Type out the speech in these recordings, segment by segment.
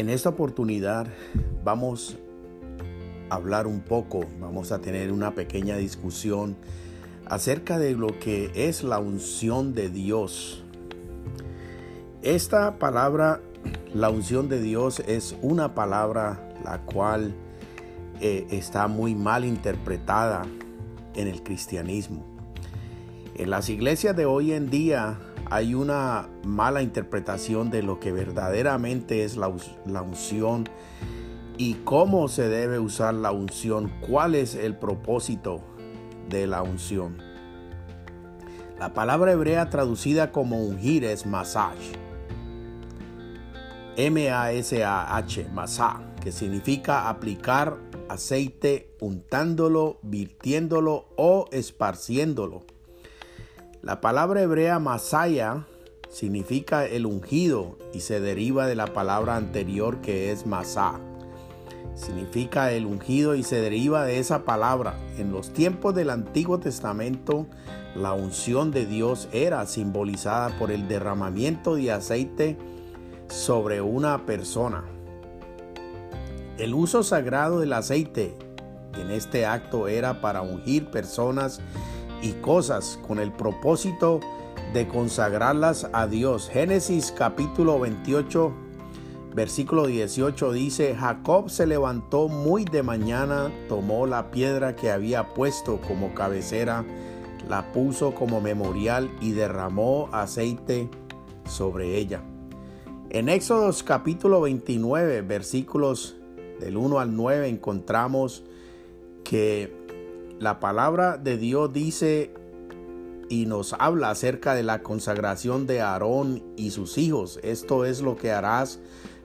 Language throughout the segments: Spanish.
En esta oportunidad vamos a hablar un poco, vamos a tener una pequeña discusión acerca de lo que es la unción de Dios. Esta palabra, la unción de Dios, es una palabra la cual eh, está muy mal interpretada en el cristianismo. En las iglesias de hoy en día hay una mala interpretación de lo que verdaderamente es la, unción y cómo se debe usar la unción, cuál es el propósito de la unción. La palabra hebrea traducida como ungir es masaj. M-A-S-A-H, masaj, que significa aplicar aceite untándolo, virtiéndolo o esparciéndolo. La palabra hebrea masaya significa el ungido y se deriva de la palabra anterior que es masá. Significa el ungido y se deriva de esa palabra. En los tiempos del Antiguo Testamento, la unción de Dios era simbolizada por el derramamiento de aceite sobre una persona. El uso sagrado del aceite en este acto era para ungir personas y cosas con el propósito de consagrarlas a Dios. Génesis capítulo 28 versículo 18 dice, Jacob se levantó muy de mañana, tomó la piedra que había puesto como cabecera, la puso como memorial y derramó aceite sobre ella. En Éxodos capítulo 29 versículos del 1 al 9 encontramos que la palabra de Dios dice y nos habla acerca de la consagración de Aarón y sus hijos. Esto es lo que harás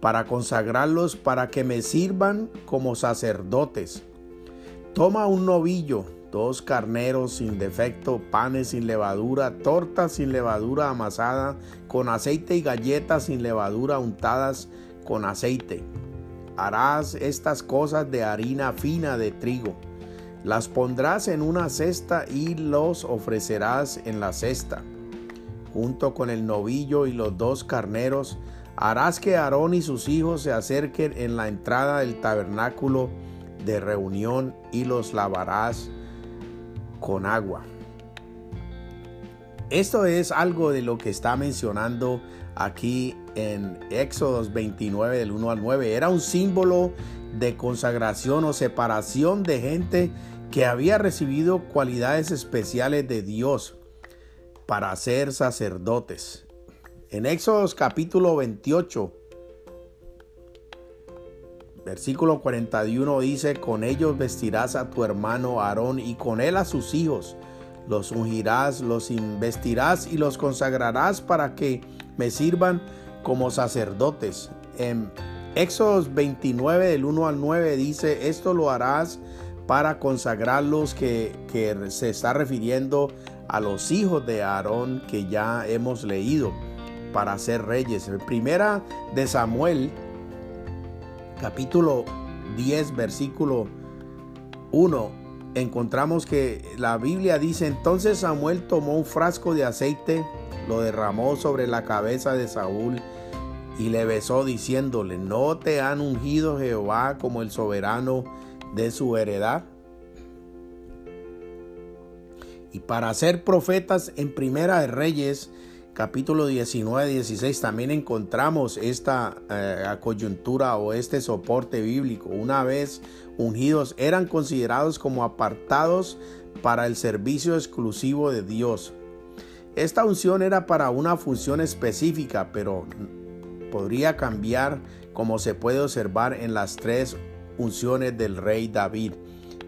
para consagrarlos para que me sirvan como sacerdotes. Toma un novillo, dos carneros sin defecto, panes sin levadura, tortas sin levadura amasada, con aceite y galletas sin levadura untadas con aceite harás estas cosas de harina fina de trigo. Las pondrás en una cesta y los ofrecerás en la cesta. Junto con el novillo y los dos carneros, harás que Aarón y sus hijos se acerquen en la entrada del tabernáculo de reunión y los lavarás con agua. Esto es algo de lo que está mencionando aquí en Éxodos 29 del 1 al 9. Era un símbolo de consagración o separación de gente que había recibido cualidades especiales de Dios para ser sacerdotes. En Éxodos capítulo 28, versículo 41 dice, con ellos vestirás a tu hermano Aarón y con él a sus hijos los ungirás, los investirás y los consagrarás para que me sirvan como sacerdotes. En Éxodos 29 del 1 al 9 dice, esto lo harás para consagrarlos que, que se está refiriendo a los hijos de Aarón que ya hemos leído para ser reyes. Primera de Samuel, capítulo 10, versículo 1 encontramos que la Biblia dice, entonces Samuel tomó un frasco de aceite, lo derramó sobre la cabeza de Saúl y le besó diciéndole, ¿no te han ungido Jehová como el soberano de su heredad? Y para ser profetas en Primera de Reyes, capítulo 19, 16, también encontramos esta eh, coyuntura o este soporte bíblico. Una vez ungidos, eran considerados como apartados para el servicio exclusivo de Dios. Esta unción era para una función específica, pero podría cambiar como se puede observar en las tres unciones del rey David.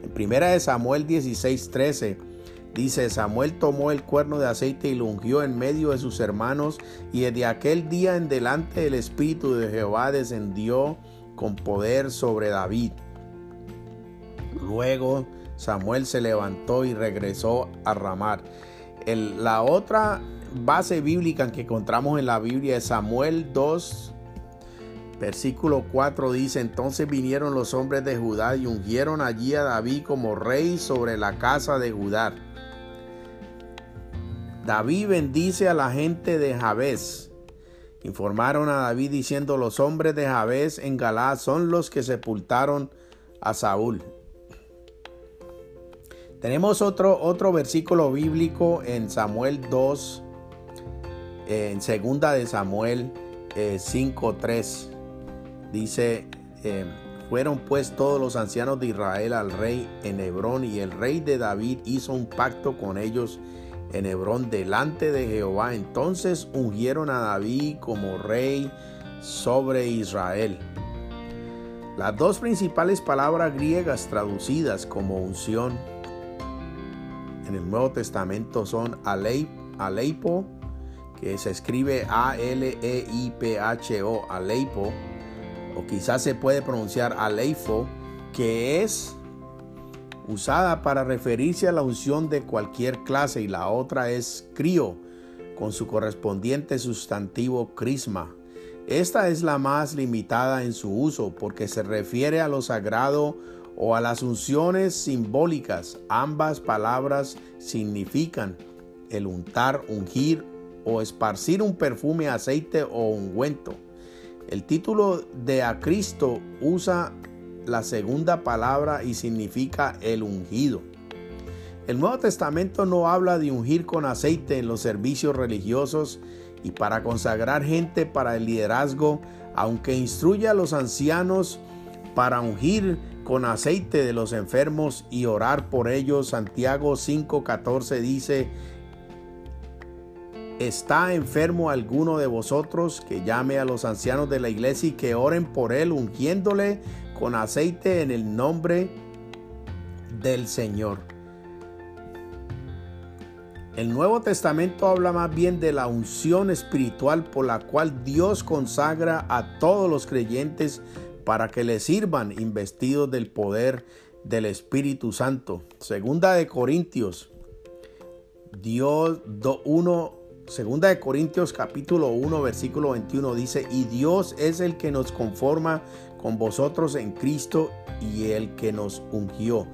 En primera de Samuel 16:13 dice, Samuel tomó el cuerno de aceite y lo ungió en medio de sus hermanos y desde aquel día en delante el Espíritu de Jehová descendió con poder sobre David. Luego Samuel se levantó y regresó a Ramar. la otra base bíblica que encontramos en la Biblia es Samuel 2, versículo 4 dice, entonces vinieron los hombres de Judá y ungieron allí a David como rey sobre la casa de Judá. David bendice a la gente de Jabes. Informaron a David diciendo, los hombres de Jabes en Galá son los que sepultaron a Saúl. Tenemos otro, otro versículo bíblico en Samuel 2, en segunda de Samuel 5.3. Eh, Dice, eh, fueron pues todos los ancianos de Israel al rey en Hebrón y el rey de David hizo un pacto con ellos en Hebrón delante de Jehová. Entonces ungieron a David como rey sobre Israel. Las dos principales palabras griegas traducidas como unción en el Nuevo Testamento son aleipo, que se escribe A-L-E-I-P-H-O, aleipo, o quizás se puede pronunciar aleifo, que es usada para referirse a la unción de cualquier clase, y la otra es crío, con su correspondiente sustantivo crisma. Esta es la más limitada en su uso porque se refiere a lo sagrado o a las unciones simbólicas. Ambas palabras significan el untar, ungir o esparcir un perfume, aceite o ungüento. El título de a Cristo usa la segunda palabra y significa el ungido. El Nuevo Testamento no habla de ungir con aceite en los servicios religiosos y para consagrar gente para el liderazgo, aunque instruye a los ancianos para ungir con aceite de los enfermos y orar por ellos. Santiago 5:14 dice, ¿Está enfermo alguno de vosotros que llame a los ancianos de la iglesia y que oren por él, ungiéndole con aceite en el nombre del Señor? El Nuevo Testamento habla más bien de la unción espiritual por la cual Dios consagra a todos los creyentes para que le sirvan investidos del poder del Espíritu Santo. Segunda de Corintios, Dios 1, segunda de Corintios capítulo 1 versículo 21 dice, y Dios es el que nos conforma con vosotros en Cristo y el que nos ungió.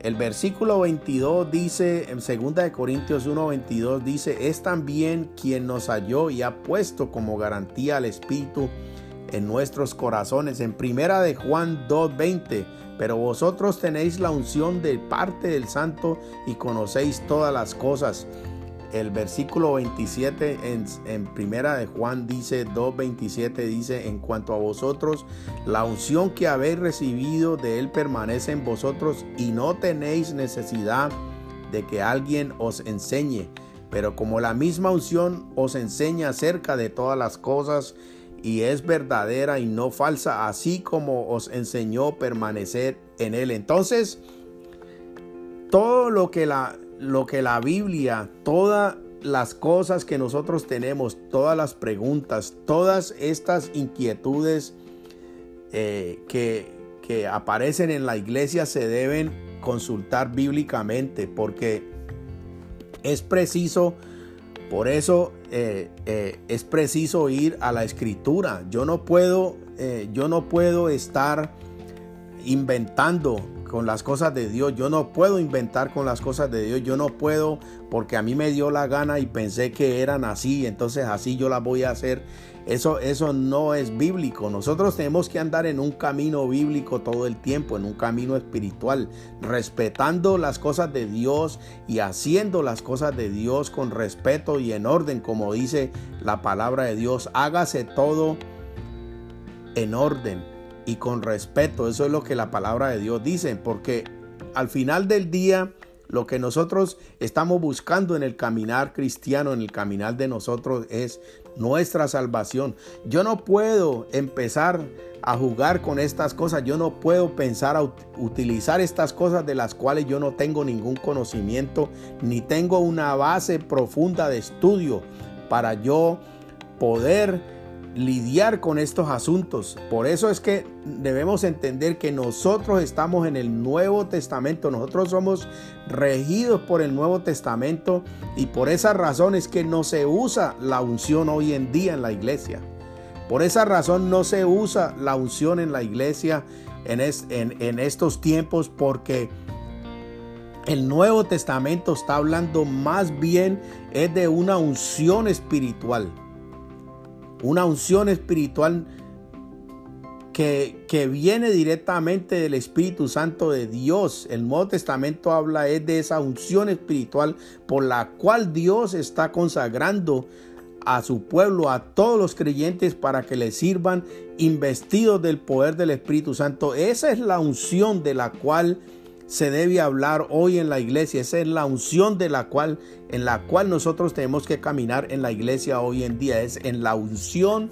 El versículo 22 dice, en segunda de Corintios 1, 22 dice, es también quien nos halló y ha puesto como garantía al Espíritu en nuestros corazones. En primera de Juan 2:20, pero vosotros tenéis la unción de parte del Santo y conocéis todas las cosas. El versículo 27 en, en primera de Juan dice 2:27 dice, en cuanto a vosotros, la unción que habéis recibido de él permanece en vosotros y no tenéis necesidad de que alguien os enseñe. Pero como la misma unción os enseña acerca de todas las cosas y es verdadera y no falsa, así como os enseñó permanecer en él. Entonces, todo lo que la, lo que la Biblia, todas las cosas que nosotros tenemos, todas las preguntas, todas estas inquietudes eh, que, que aparecen en la iglesia se deben consultar bíblicamente porque es preciso por eso eh, eh, es preciso ir a la escritura. Yo no puedo, yo no puedo estar inventando con las cosas de Dios. Yo no puedo inventar con las cosas de Dios. Yo no puedo porque a mí me dio la gana y pensé que eran así. Entonces así yo las voy a hacer. Eso, eso no es bíblico. Nosotros tenemos que andar en un camino bíblico todo el tiempo, en un camino espiritual, respetando las cosas de Dios y haciendo las cosas de Dios con respeto y en orden, como dice la palabra de Dios. Hágase todo en orden y con respeto. Eso es lo que la palabra de Dios dice, porque al final del día lo que nosotros estamos buscando en el caminar cristiano, en el caminar de nosotros, es nuestra salvación. Yo no puedo empezar a jugar con estas cosas. Yo no puedo pensar a utilizar estas cosas de las cuales yo no tengo ningún conocimiento ni tengo una base profunda de estudio para yo poder lidiar con estos asuntos. Por eso es que debemos entender que nosotros estamos en el Nuevo Testamento, nosotros somos regidos por el Nuevo Testamento y por esa razón es que no se usa la unción hoy en día en la iglesia. Por esa razón no se usa la unción en la iglesia en, en estos tiempos porque el Nuevo Testamento está hablando más bien es de una unción espiritual una unción espiritual que, que, viene directamente del Espíritu Santo de Dios. El Nuevo Testamento habla es de esa unción espiritual por la cual Dios está consagrando a su pueblo, a todos los creyentes para que le sirvan investidos del poder del Espíritu Santo. Esa es la unción de la cual se debe hablar hoy en la iglesia. Esa es la unción de la cual, en la cual nosotros tenemos que caminar en la iglesia hoy en día. Es en la unción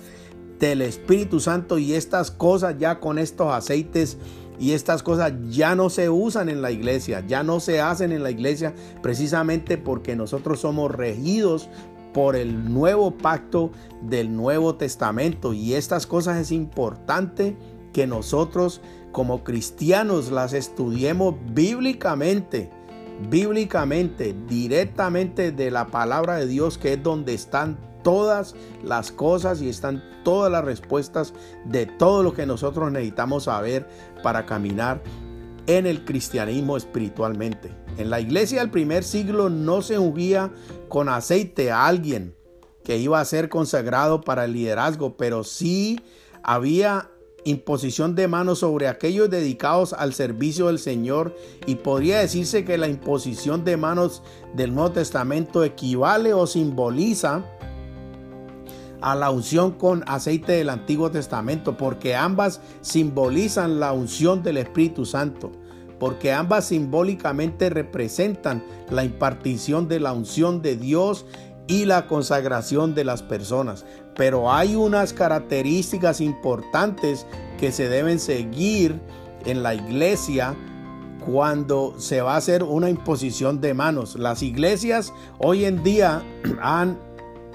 del Espíritu Santo y estas cosas ya con estos aceites y estas cosas ya no se usan en la iglesia, ya no se hacen en la iglesia precisamente porque nosotros somos regidos por el nuevo pacto del Nuevo Testamento y estas cosas es importante que nosotros como cristianos las estudiemos bíblicamente, bíblicamente, directamente de la palabra de Dios, que es donde están todas las cosas y están todas las respuestas de todo lo que nosotros necesitamos saber para caminar en el cristianismo espiritualmente. En la iglesia del primer siglo no se ungía con aceite a alguien que iba a ser consagrado para el liderazgo, pero sí había imposición de manos sobre aquellos dedicados al servicio del Señor y podría decirse que la imposición de manos del Nuevo Testamento equivale o simboliza a la unción con aceite del Antiguo Testamento porque ambas simbolizan la unción del Espíritu Santo porque ambas simbólicamente representan la impartición de la unción de Dios y la consagración de las personas. Pero hay unas características importantes que se deben seguir en la iglesia cuando se va a hacer una imposición de manos. Las iglesias hoy en día han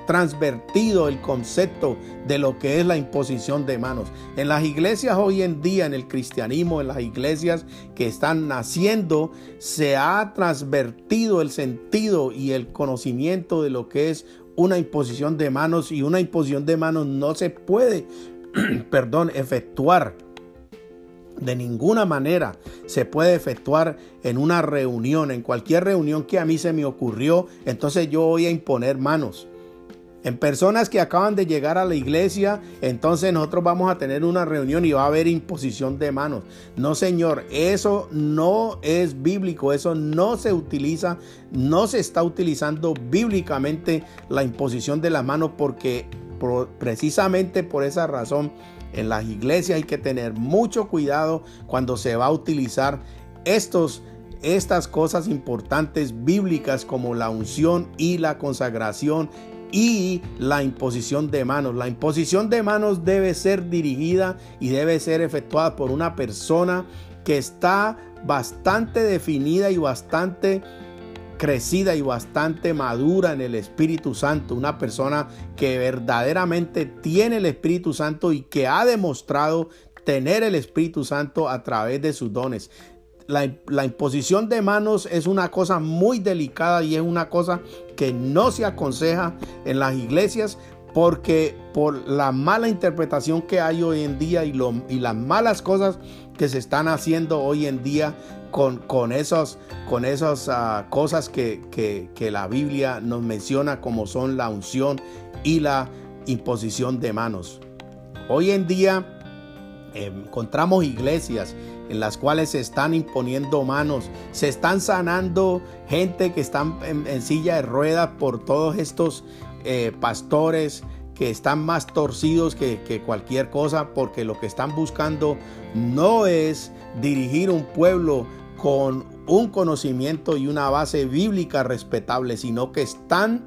transvertido el concepto de lo que es la imposición de manos. En las iglesias hoy en día, en el cristianismo, en las iglesias que están naciendo, se ha transvertido el sentido y el conocimiento de lo que es una imposición de manos y una imposición de manos no se puede, perdón, efectuar. De ninguna manera se puede efectuar en una reunión, en cualquier reunión que a mí se me ocurrió, entonces yo voy a imponer manos en personas que acaban de llegar a la iglesia, entonces nosotros vamos a tener una reunión y va a haber imposición de manos. No, Señor, eso no es bíblico, eso no se utiliza, no se está utilizando bíblicamente la imposición de las manos porque precisamente por esa razón en las iglesias hay que tener mucho cuidado cuando se va a utilizar estos estas cosas importantes bíblicas como la unción y la consagración y la imposición de manos. La imposición de manos debe ser dirigida y debe ser efectuada por una persona que está bastante definida y bastante crecida y bastante madura en el Espíritu Santo, una persona que verdaderamente tiene el Espíritu Santo y que ha demostrado tener el Espíritu Santo a través de sus dones la, imposición de manos es una cosa muy delicada y es una cosa que no se aconseja en las iglesias porque por la mala interpretación que hay hoy en día y, lo, y las malas cosas que se están haciendo hoy en día con, con, esos, con esas ah, cosas que, que, la Biblia nos menciona como son la unción y la imposición de manos. Hoy en día eh, encontramos iglesias en las cuales se están imponiendo manos, se están sanando gente que están en, silla de ruedas por todos estos eh, pastores que están más torcidos que, que cualquier cosa porque lo que están buscando no es dirigir un pueblo con un conocimiento y una base bíblica respetable, sino que están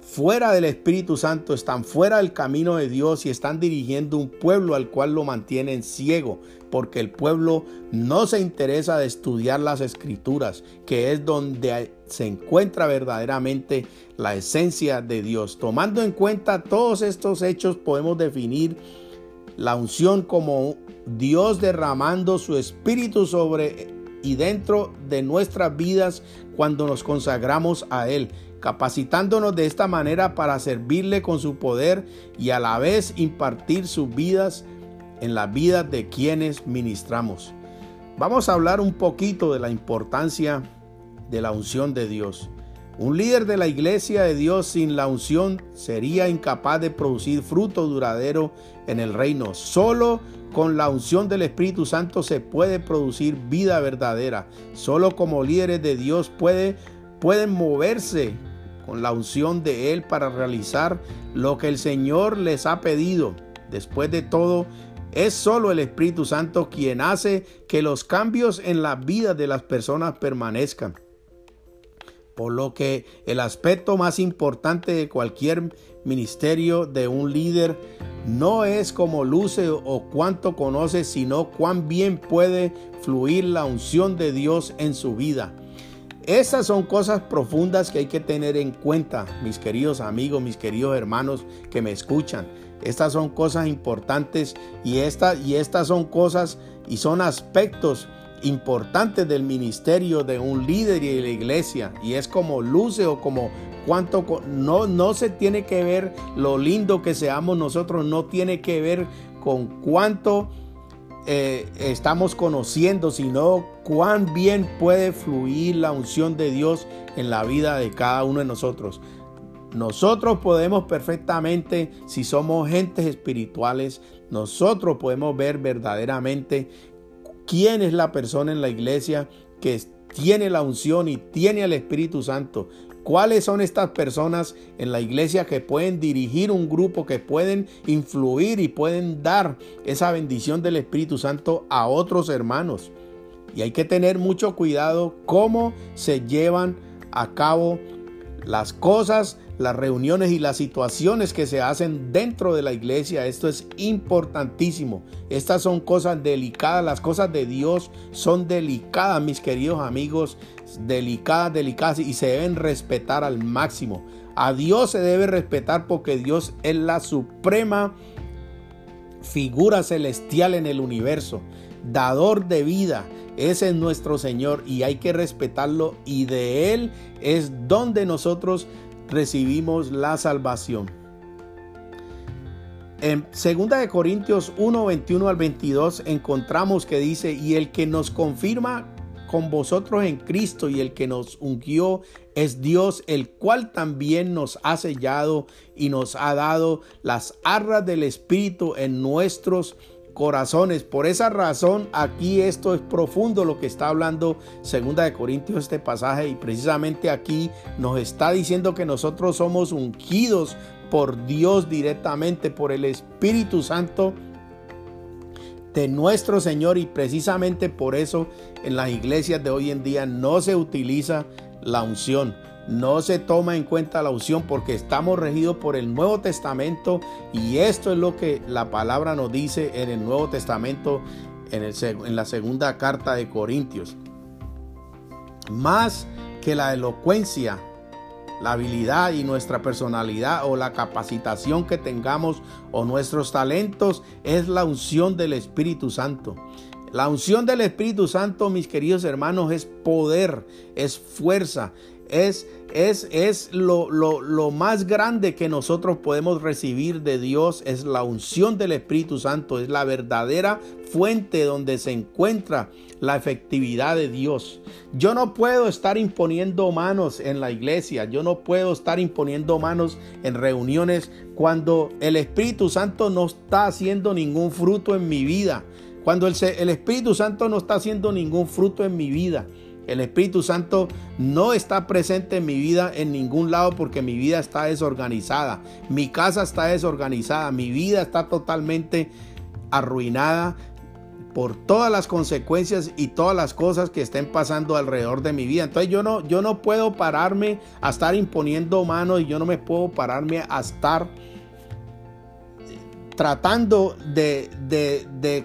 fuera del Espíritu Santo, están fuera del camino de Dios y están dirigiendo un pueblo al cual lo mantienen ciego, porque el pueblo no se interesa de estudiar las escrituras, que es donde se encuentra verdaderamente la esencia de Dios. Tomando en cuenta todos estos hechos, podemos definir la unción como Dios derramando su espíritu sobre y dentro de nuestras vidas cuando nos consagramos a Él capacitándonos de esta manera para servirle con su poder y a la vez impartir sus vidas en la vida de quienes ministramos. Vamos a hablar un poquito de la importancia de la unción de Dios. Un líder de la iglesia de Dios sin la unción sería incapaz de producir fruto duradero en el reino. Solo con la unción del Espíritu Santo se puede producir vida verdadera. Solo como líderes de Dios puede, pueden moverse con la unción de Él para realizar lo que el Señor les ha pedido. Después de todo, es solo el Espíritu Santo quien hace que los cambios en la vida de las personas permanezcan. Por lo que el aspecto más importante de cualquier ministerio de un líder no es cómo luce o cuánto conoce, sino cuán bien puede fluir la unción de Dios en su vida. Esas son cosas profundas que hay que tener en cuenta, mis queridos amigos, mis queridos hermanos que me escuchan. Estas son cosas importantes y, y estas son cosas y son aspectos importantes del ministerio de un líder y de la iglesia. Y es como luce o como cuánto no, no se tiene que ver lo lindo que seamos nosotros, no tiene que ver con cuánto eh, estamos conociendo, sino cuán bien puede fluir la unción de Dios en la vida de cada uno de nosotros. Nosotros podemos perfectamente, si somos gentes espirituales, nosotros podemos ver verdaderamente quién es la persona en la iglesia que tiene la unción y tiene al Espíritu Santo ¿Cuáles son estas personas en la iglesia que pueden dirigir un grupo, que pueden influir y pueden dar esa bendición del Espíritu Santo a otros hermanos? Y hay que tener mucho cuidado cómo se llevan a cabo las cosas, las reuniones y las situaciones que se hacen dentro de la iglesia. Esto es importantísimo. Estas son cosas delicadas. Las cosas de Dios son delicadas, mis queridos amigos. Delicadas, delicadas y se deben respetar al máximo. A Dios se debe respetar porque Dios es la suprema figura celestial en el universo, dador de vida, ese es nuestro Señor y hay que respetarlo y de Él es donde nosotros recibimos la salvación. En 2 de Corintios 1, 21 al 22 encontramos que dice, y el que nos confirma con vosotros en Cristo y el que nos ungió es Dios, el cual también nos ha sellado y nos ha dado las arras del Espíritu en nuestros. Por esa razón, aquí esto es profundo lo que está hablando Segunda de Corintios este pasaje y precisamente aquí nos está diciendo que nosotros somos ungidos por Dios directamente, por el Espíritu Santo de nuestro Señor y precisamente por eso en las iglesias de hoy en día no se utiliza la unción no se toma en cuenta la unción porque estamos regidos por el Nuevo Testamento y esto es lo que la palabra nos dice en el Nuevo Testamento en, la segunda carta de Corintios. Más que la elocuencia, la habilidad y nuestra personalidad o la capacitación que tengamos o nuestros talentos es la unción del Espíritu Santo. La unción del Espíritu Santo, mis queridos hermanos, es poder, es fuerza, es, es, es lo, lo, lo, más grande que nosotros podemos recibir de Dios, es la unción del Espíritu Santo, es la verdadera fuente donde se encuentra la efectividad de Dios. Yo no puedo estar imponiendo manos en la iglesia, yo no puedo estar imponiendo manos en reuniones cuando el Espíritu Santo no está haciendo ningún fruto en mi vida. Cuando el, el Espíritu Santo no está haciendo ningún fruto en mi vida. El Espíritu Santo no está presente en mi vida en ningún lado porque mi vida está desorganizada. Mi casa está desorganizada. Mi vida está totalmente arruinada. por todas las consecuencias y todas las cosas que estén pasando alrededor de mi vida. Entonces yo no, yo no puedo pararme a estar imponiendo manos y yo no me puedo pararme a estar tratando de, de, de,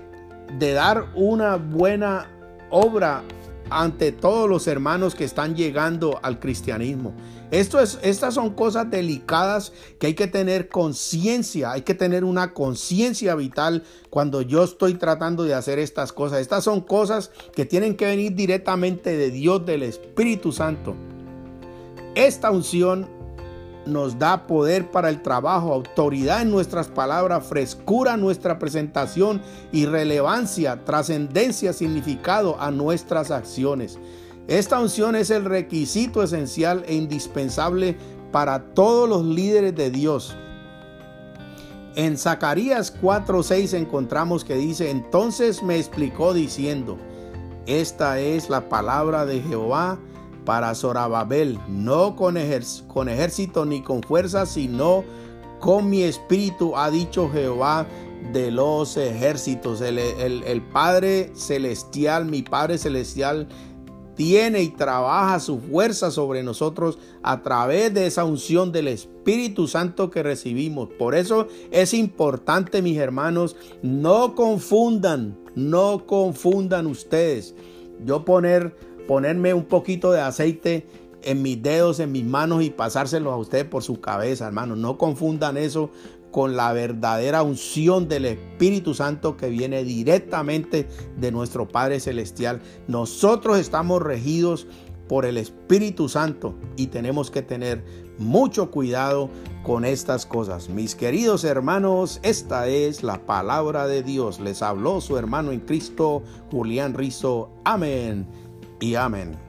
de dar una buena obra ante todos los hermanos que están llegando al cristianismo. Estas son cosas delicadas que hay que tener conciencia, hay que tener una conciencia vital cuando yo estoy tratando de hacer estas cosas. Estas son cosas que tienen que venir directamente de Dios, del Espíritu Santo. Esta unción nos da poder para el trabajo, autoridad en nuestras palabras, frescura en nuestra presentación y relevancia, trascendencia, significado a nuestras acciones. Esta unción es el requisito esencial e indispensable para todos los líderes de Dios. En Zacarías 4:6 encontramos que dice, entonces me explicó diciendo, esta es la palabra de Jehová para Zorababel, no con, ejército ni con fuerza, sino con mi espíritu, ha dicho Jehová de los ejércitos. El, el, Padre Celestial, mi Padre Celestial, tiene y trabaja su fuerza sobre nosotros a través de esa unción del Espíritu Santo que recibimos. Por eso es importante, mis hermanos, no confundan, no confundan ustedes. Yo poner ponerme un poquito de aceite en mis dedos, en mis manos y pasárselo a usted por su cabeza, hermano. No confundan eso con la verdadera unción del Espíritu Santo que viene directamente de nuestro Padre Celestial. Nosotros estamos regidos por el Espíritu Santo y tenemos que tener mucho cuidado con estas cosas. Mis queridos hermanos, esta es la palabra de Dios. Les habló su hermano en Cristo, Julián Rizo. Amén y amén.